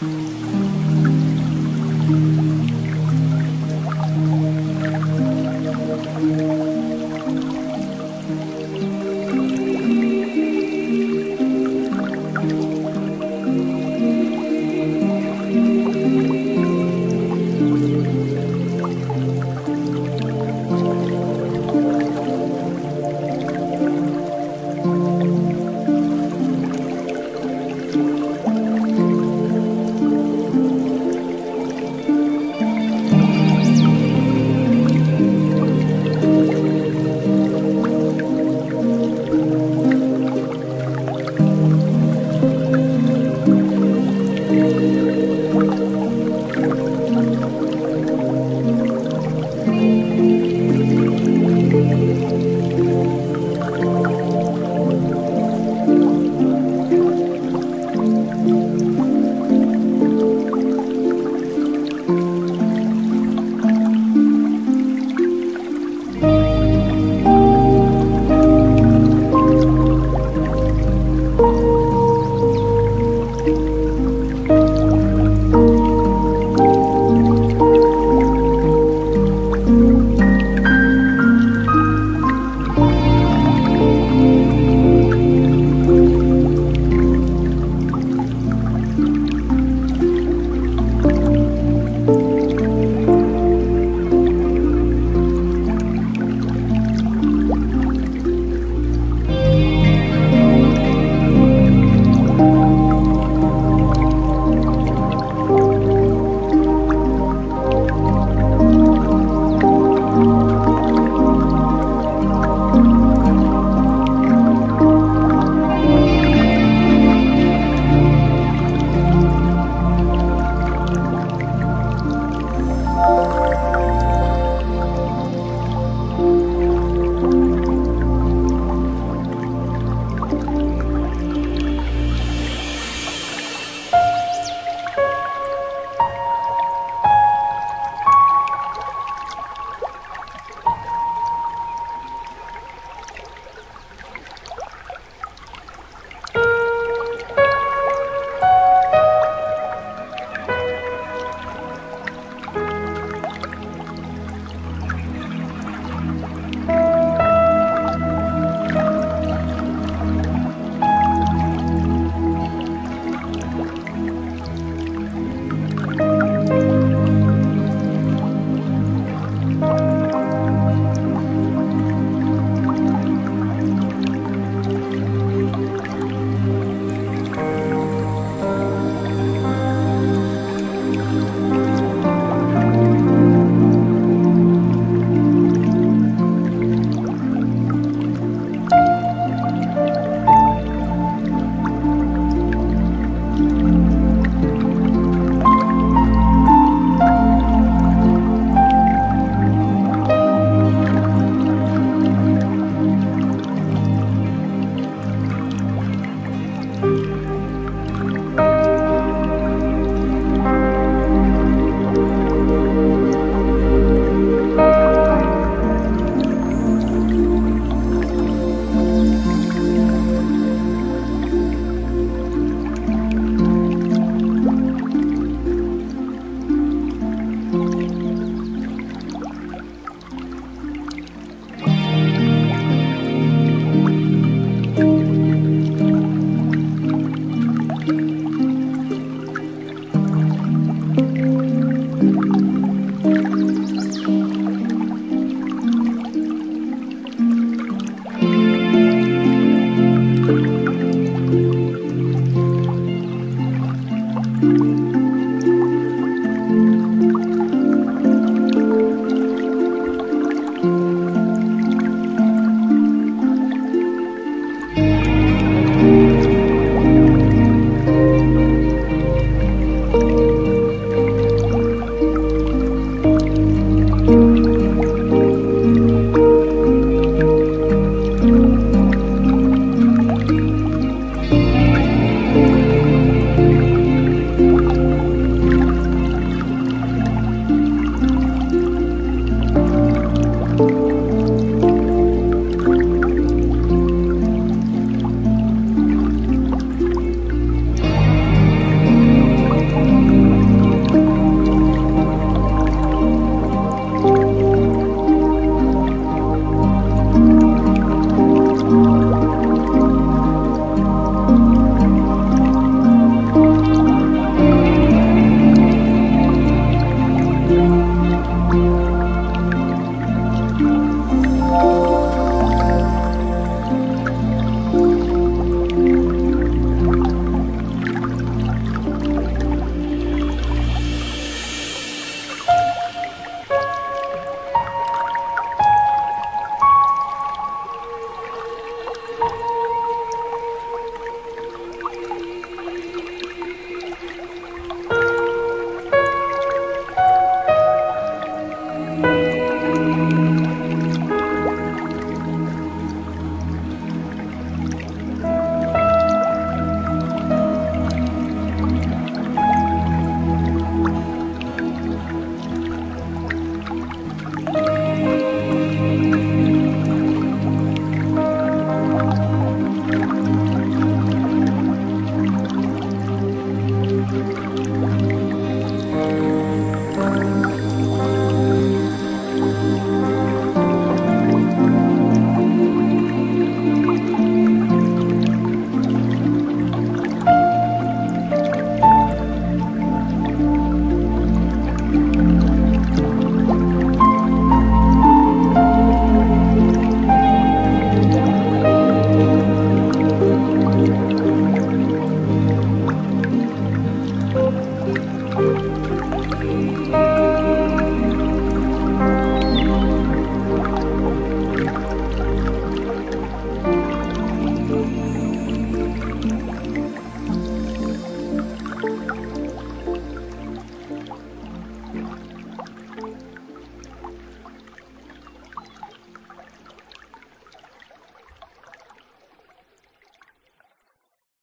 Mm-hmm.